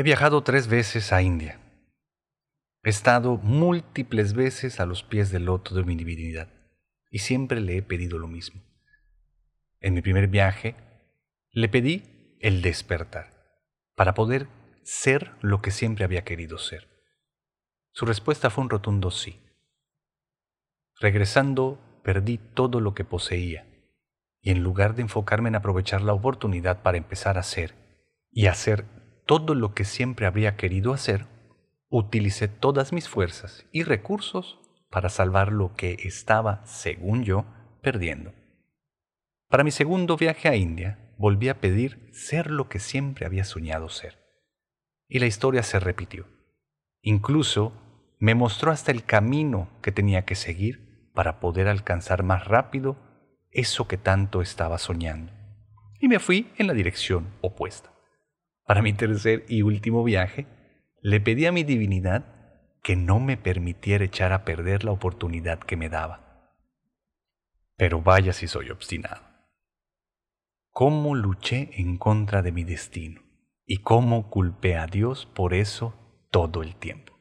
He viajado tres veces a India. He estado múltiples veces a los pies del loto de mi divinidad y siempre le he pedido lo mismo. En mi primer viaje le pedí el despertar para poder ser lo que siempre había querido ser. Su respuesta fue un rotundo sí. Regresando, perdí todo lo que poseía y en lugar de enfocarme en aprovechar la oportunidad para empezar a ser y hacer todo lo que siempre habría querido hacer, utilicé todas mis fuerzas y recursos para salvar lo que estaba, según yo, perdiendo. Para mi segundo viaje a India, volví a pedir ser lo que siempre había soñado ser. Y la historia se repitió. Incluso me mostró hasta el camino que tenía que seguir para poder alcanzar más rápido eso que tanto estaba soñando. Y me fui en la dirección opuesta. Para mi tercer y último viaje, le pedí a mi divinidad que no me permitiera echar a perder la oportunidad que me daba. Pero vaya si soy obstinado. Cómo luché en contra de mi destino y cómo culpé a Dios por eso todo el tiempo.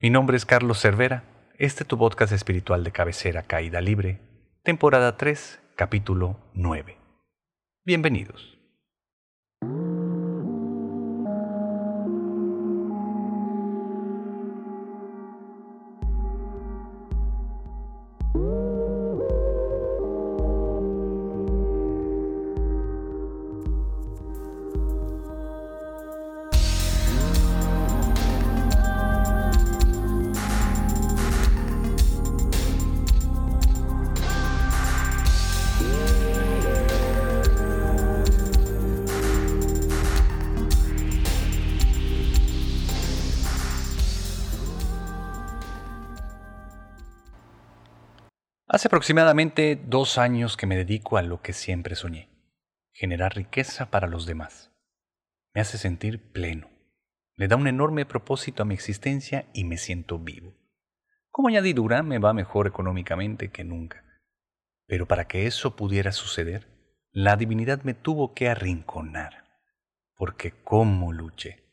Mi nombre es Carlos Cervera, este es tu podcast espiritual de cabecera Caída Libre, temporada 3, capítulo 9. Bienvenidos. Hace aproximadamente dos años que me dedico a lo que siempre soñé, generar riqueza para los demás. Me hace sentir pleno, le da un enorme propósito a mi existencia y me siento vivo. Como añadidura me va mejor económicamente que nunca. Pero para que eso pudiera suceder, la divinidad me tuvo que arrinconar, porque cómo luché,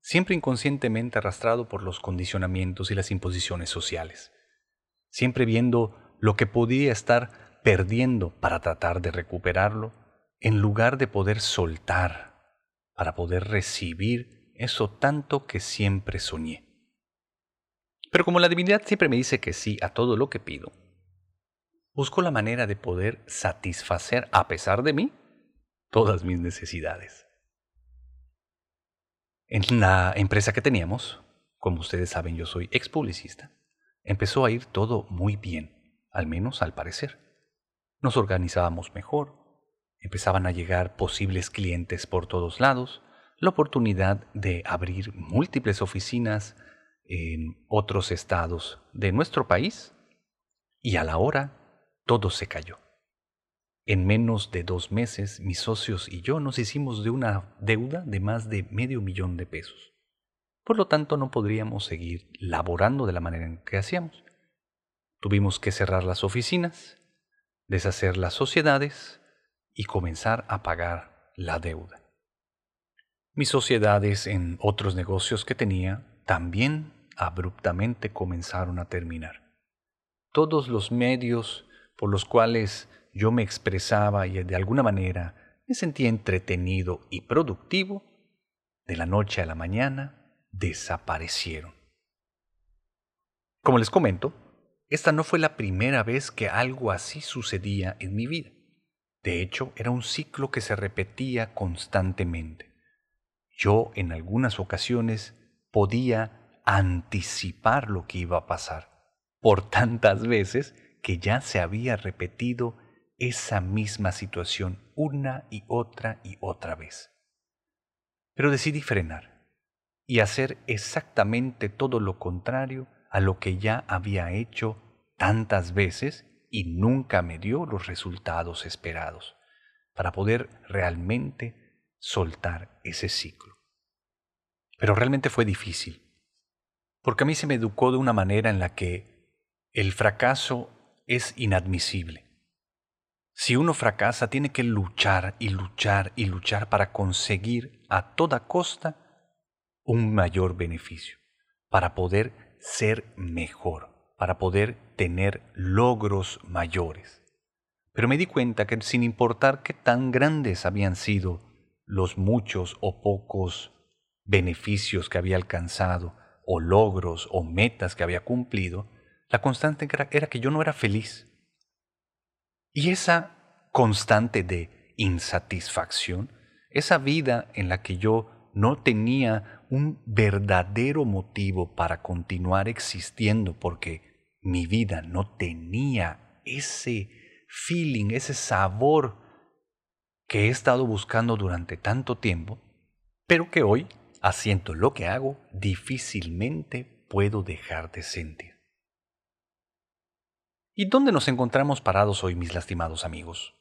siempre inconscientemente arrastrado por los condicionamientos y las imposiciones sociales, siempre viendo lo que podía estar perdiendo para tratar de recuperarlo, en lugar de poder soltar, para poder recibir eso tanto que siempre soñé. Pero como la divinidad siempre me dice que sí a todo lo que pido, busco la manera de poder satisfacer, a pesar de mí, todas mis necesidades. En la empresa que teníamos, como ustedes saben yo soy ex publicista, empezó a ir todo muy bien al menos al parecer. Nos organizábamos mejor, empezaban a llegar posibles clientes por todos lados, la oportunidad de abrir múltiples oficinas en otros estados de nuestro país y a la hora todo se cayó. En menos de dos meses mis socios y yo nos hicimos de una deuda de más de medio millón de pesos. Por lo tanto no podríamos seguir laborando de la manera en que hacíamos. Tuvimos que cerrar las oficinas, deshacer las sociedades y comenzar a pagar la deuda. Mis sociedades en otros negocios que tenía también abruptamente comenzaron a terminar. Todos los medios por los cuales yo me expresaba y de alguna manera me sentía entretenido y productivo, de la noche a la mañana desaparecieron. Como les comento, esta no fue la primera vez que algo así sucedía en mi vida. De hecho, era un ciclo que se repetía constantemente. Yo en algunas ocasiones podía anticipar lo que iba a pasar, por tantas veces que ya se había repetido esa misma situación una y otra y otra vez. Pero decidí frenar y hacer exactamente todo lo contrario a lo que ya había hecho tantas veces y nunca me dio los resultados esperados para poder realmente soltar ese ciclo. Pero realmente fue difícil, porque a mí se me educó de una manera en la que el fracaso es inadmisible. Si uno fracasa, tiene que luchar y luchar y luchar para conseguir a toda costa un mayor beneficio, para poder ser mejor, para poder tener logros mayores. Pero me di cuenta que sin importar qué tan grandes habían sido los muchos o pocos beneficios que había alcanzado, o logros o metas que había cumplido, la constante era que yo no era feliz. Y esa constante de insatisfacción, esa vida en la que yo no tenía un verdadero motivo para continuar existiendo porque mi vida no tenía ese feeling, ese sabor que he estado buscando durante tanto tiempo, pero que hoy, haciendo lo que hago, difícilmente puedo dejar de sentir. ¿Y dónde nos encontramos parados hoy, mis lastimados amigos?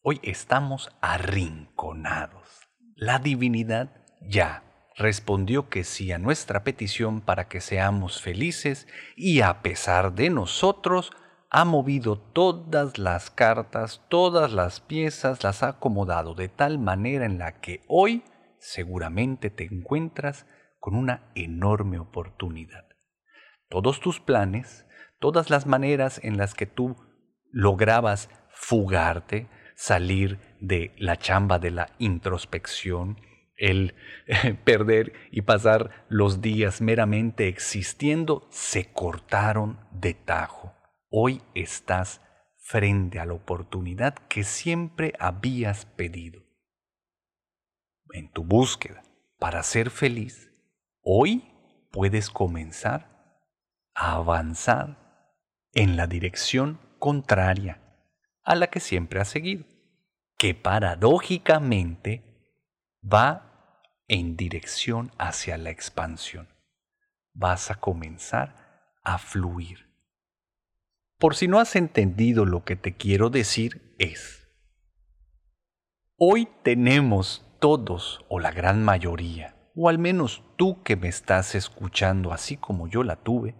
Hoy estamos arrinconados. La divinidad ya respondió que sí a nuestra petición para que seamos felices y a pesar de nosotros, ha movido todas las cartas, todas las piezas, las ha acomodado de tal manera en la que hoy seguramente te encuentras con una enorme oportunidad. Todos tus planes, todas las maneras en las que tú lograbas fugarte, salir de la chamba de la introspección, el perder y pasar los días meramente existiendo, se cortaron de tajo. Hoy estás frente a la oportunidad que siempre habías pedido. En tu búsqueda para ser feliz, hoy puedes comenzar a avanzar en la dirección contraria a la que siempre has seguido, que paradójicamente va en dirección hacia la expansión. Vas a comenzar a fluir por si no has entendido lo que te quiero decir es, hoy tenemos todos o la gran mayoría, o al menos tú que me estás escuchando así como yo la tuve,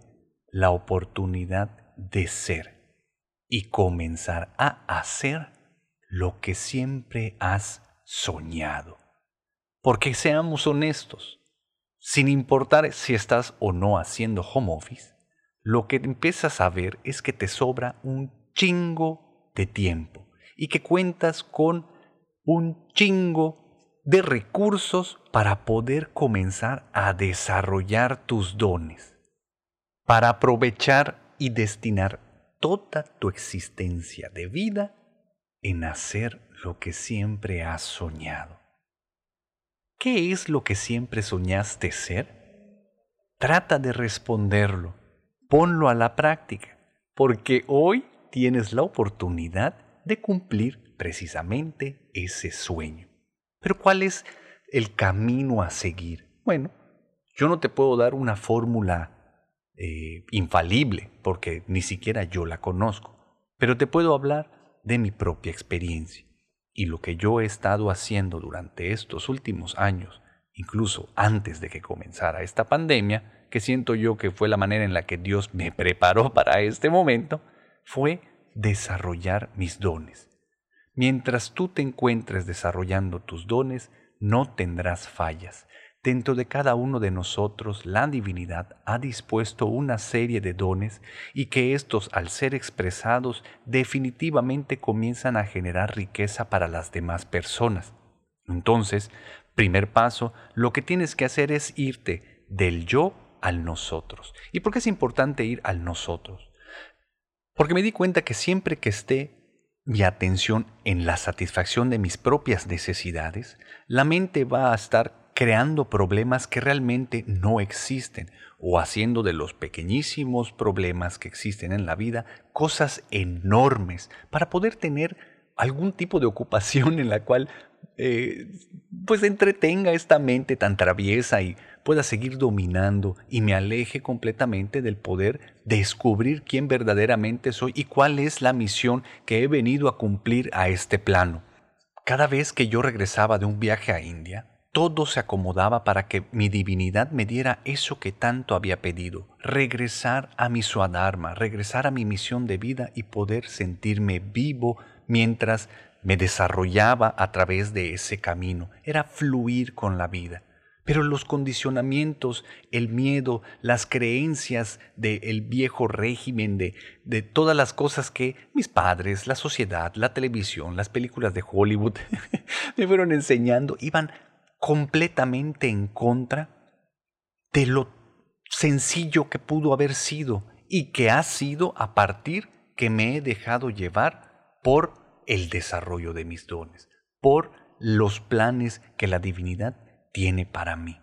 la oportunidad de ser y comenzar a hacer lo que siempre has soñado. Porque seamos honestos, sin importar si estás o no haciendo home office, lo que empiezas a ver es que te sobra un chingo de tiempo y que cuentas con un chingo de recursos para poder comenzar a desarrollar tus dones, para aprovechar y destinar toda tu existencia de vida en hacer lo que siempre has soñado. ¿Qué es lo que siempre soñaste ser? Trata de responderlo ponlo a la práctica, porque hoy tienes la oportunidad de cumplir precisamente ese sueño. Pero ¿cuál es el camino a seguir? Bueno, yo no te puedo dar una fórmula eh, infalible, porque ni siquiera yo la conozco, pero te puedo hablar de mi propia experiencia y lo que yo he estado haciendo durante estos últimos años, incluso antes de que comenzara esta pandemia, que siento yo que fue la manera en la que Dios me preparó para este momento, fue desarrollar mis dones. Mientras tú te encuentres desarrollando tus dones, no tendrás fallas. Dentro de cada uno de nosotros la divinidad ha dispuesto una serie de dones y que estos al ser expresados definitivamente comienzan a generar riqueza para las demás personas. Entonces, primer paso, lo que tienes que hacer es irte del yo al nosotros. ¿Y por qué es importante ir al nosotros? Porque me di cuenta que siempre que esté mi atención en la satisfacción de mis propias necesidades, la mente va a estar creando problemas que realmente no existen o haciendo de los pequeñísimos problemas que existen en la vida cosas enormes para poder tener algún tipo de ocupación en la cual eh, pues entretenga esta mente tan traviesa y pueda seguir dominando y me aleje completamente del poder descubrir quién verdaderamente soy y cuál es la misión que he venido a cumplir a este plano. Cada vez que yo regresaba de un viaje a India, todo se acomodaba para que mi divinidad me diera eso que tanto había pedido, regresar a mi Swadharma, regresar a mi misión de vida y poder sentirme vivo mientras me desarrollaba a través de ese camino, era fluir con la vida. Pero los condicionamientos, el miedo, las creencias del viejo régimen, de, de todas las cosas que mis padres, la sociedad, la televisión, las películas de Hollywood me fueron enseñando, iban completamente en contra de lo sencillo que pudo haber sido y que ha sido a partir que me he dejado llevar por el desarrollo de mis dones, por los planes que la divinidad tiene para mí.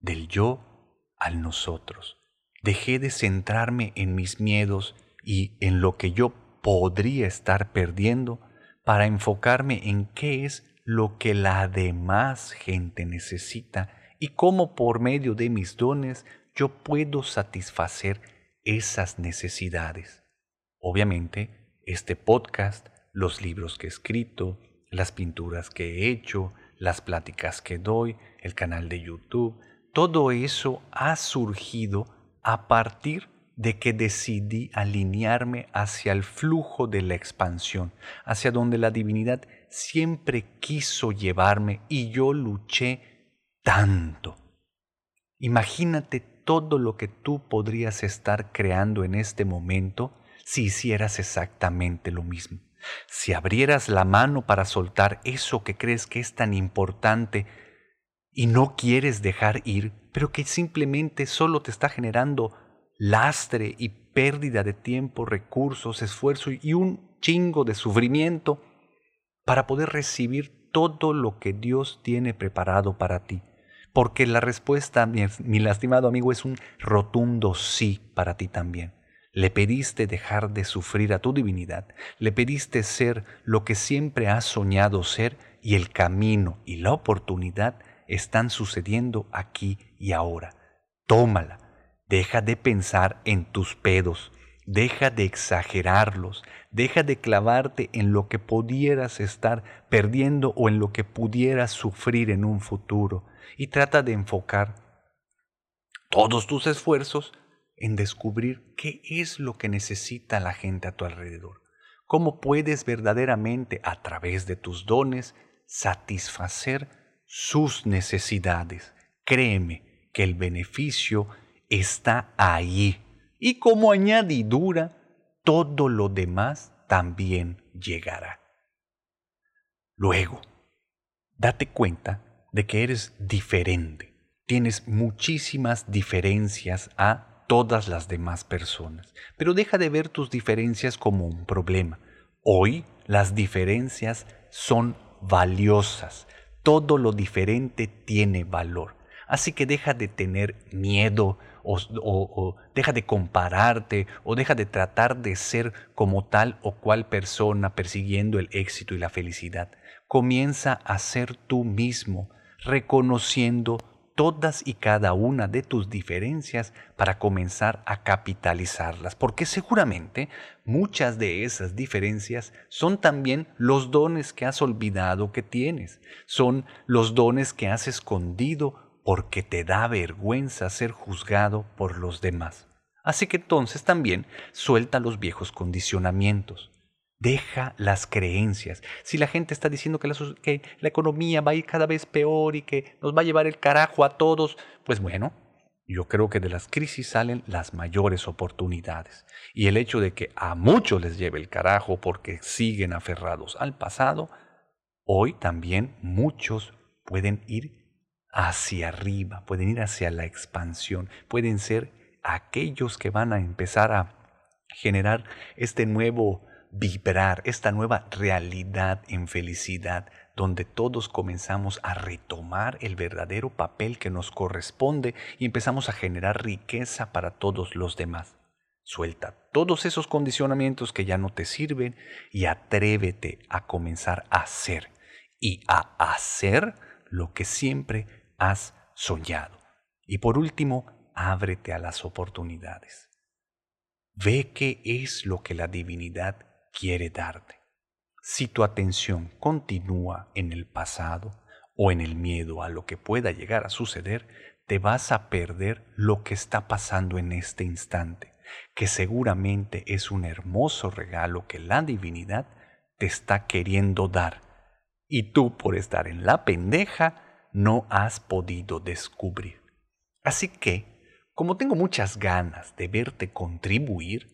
Del yo al nosotros. Dejé de centrarme en mis miedos y en lo que yo podría estar perdiendo para enfocarme en qué es lo que la demás gente necesita y cómo por medio de mis dones yo puedo satisfacer esas necesidades. Obviamente, este podcast, los libros que he escrito, las pinturas que he hecho, las pláticas que doy, el canal de YouTube, todo eso ha surgido a partir de que decidí alinearme hacia el flujo de la expansión, hacia donde la divinidad siempre quiso llevarme y yo luché tanto. Imagínate todo lo que tú podrías estar creando en este momento si hicieras exactamente lo mismo. Si abrieras la mano para soltar eso que crees que es tan importante y no quieres dejar ir, pero que simplemente solo te está generando lastre y pérdida de tiempo, recursos, esfuerzo y un chingo de sufrimiento para poder recibir todo lo que Dios tiene preparado para ti. Porque la respuesta, mi, lastimado amigo, es un rotundo sí para ti también. Le pediste dejar de sufrir a tu divinidad, le pediste ser lo que siempre has soñado ser y el camino y la oportunidad están sucediendo aquí y ahora. Tómala, deja de pensar en tus pedos, deja de exagerarlos, deja de clavarte en lo que pudieras estar perdiendo o en lo que pudieras sufrir en un futuro. Y trata de enfocar todos tus esfuerzos en descubrir qué es lo que necesita la gente a tu alrededor, cómo puedes verdaderamente a través de tus dones satisfacer sus necesidades. Créeme que el beneficio está ahí. Y como añadidura, todo lo demás también llegará. Luego, date cuenta de que eres diferente, tienes muchísimas diferencias a todas las demás personas. Pero deja de ver tus diferencias como un problema. Hoy las diferencias son valiosas. Todo lo diferente tiene valor. Así que deja de tener miedo o, deja de compararte o deja de tratar de ser como tal o cual persona persiguiendo el éxito y la felicidad. Comienza a ser tú mismo, reconociendo todas y cada una de tus diferencias para comenzar a capitalizarlas, porque seguramente muchas de esas diferencias son también los dones que has olvidado que tienes, son los dones que has escondido porque te da vergüenza ser juzgado por los demás. Así que entonces también suelta los viejos condicionamientos. Deja las creencias. Si la gente está diciendo que la, economía va a ir cada vez peor y que nos va a llevar el carajo a todos, pues bueno, yo creo que de las crisis salen las mayores oportunidades. Y el hecho de que a muchos les lleve el carajo porque siguen aferrados al pasado, hoy también muchos pueden ir hacia arriba, pueden ir hacia la expansión, pueden ser aquellos que van a empezar a generar este nuevo vibrar esta nueva realidad en felicidad, donde todos comenzamos a retomar el verdadero papel que nos corresponde y empezamos a generar riqueza para todos los demás. Suelta todos esos condicionamientos que ya no te sirven y atrévete a comenzar a hacer y a hacer lo que siempre has soñado. Y por último, ábrete a las oportunidades. Ve qué es lo que la divinidad quiere darte. Si tu atención continúa en el pasado o en el miedo a lo que pueda llegar a suceder, te vas a perder lo que está pasando en este instante, que seguramente es un hermoso regalo que la divinidad te está queriendo dar y tú por estar en la pendeja no has podido descubrir. Así que, como tengo muchas ganas de verte contribuir,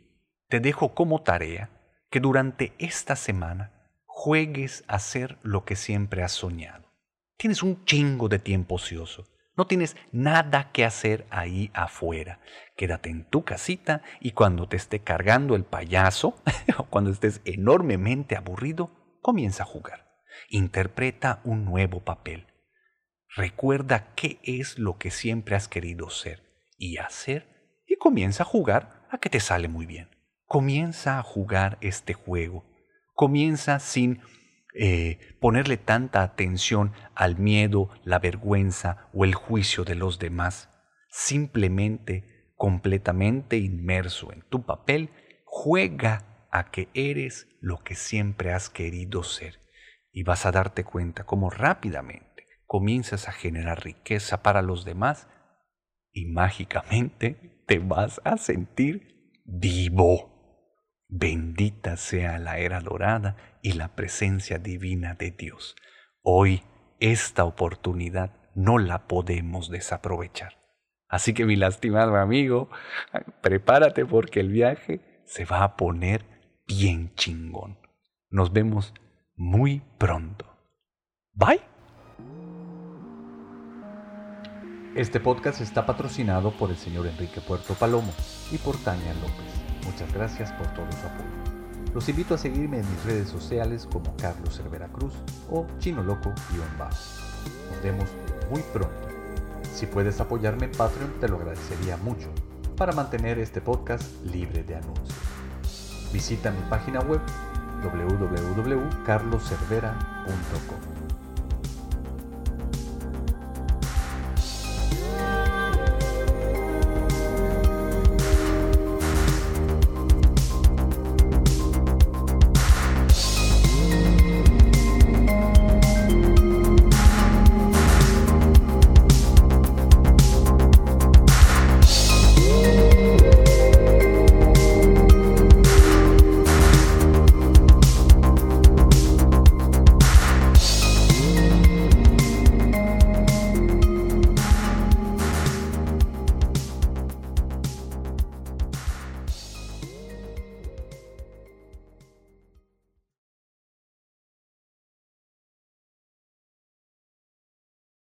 te dejo como tarea que durante esta semana juegues a hacer lo que siempre has soñado. Tienes un chingo de tiempo ocioso. No tienes nada que hacer ahí afuera. Quédate en tu casita y cuando te esté cargando el payaso o cuando estés enormemente aburrido, comienza a jugar. Interpreta un nuevo papel. Recuerda qué es lo que siempre has querido ser y hacer y comienza a jugar a que te sale muy bien. Comienza a jugar este juego. Comienza sin eh, ponerle tanta atención al miedo, la vergüenza o el juicio de los demás. Simplemente, completamente inmerso en tu papel, juega a que eres lo que siempre has querido ser y vas a darte cuenta cómo rápidamente comienzas a generar riqueza para los demás y mágicamente te vas a sentir vivo. Bendita sea la era dorada y la presencia divina de Dios. Hoy esta oportunidad no la podemos desaprovechar. Así que mi lastimado amigo, prepárate porque el viaje se va a poner bien chingón. Nos vemos muy pronto. Bye. Este podcast está patrocinado por el señor Enrique Puerto Palomo y por Tania López. Muchas gracias por todo su apoyo. Los invito a seguirme en mis redes sociales como Carlos Cervera Cruz o Chino Loco-Bajo. Nos vemos muy pronto. Si puedes apoyarme en Patreon te lo agradecería mucho para mantener este podcast libre de anuncios. Visita mi página web www.carloservera.com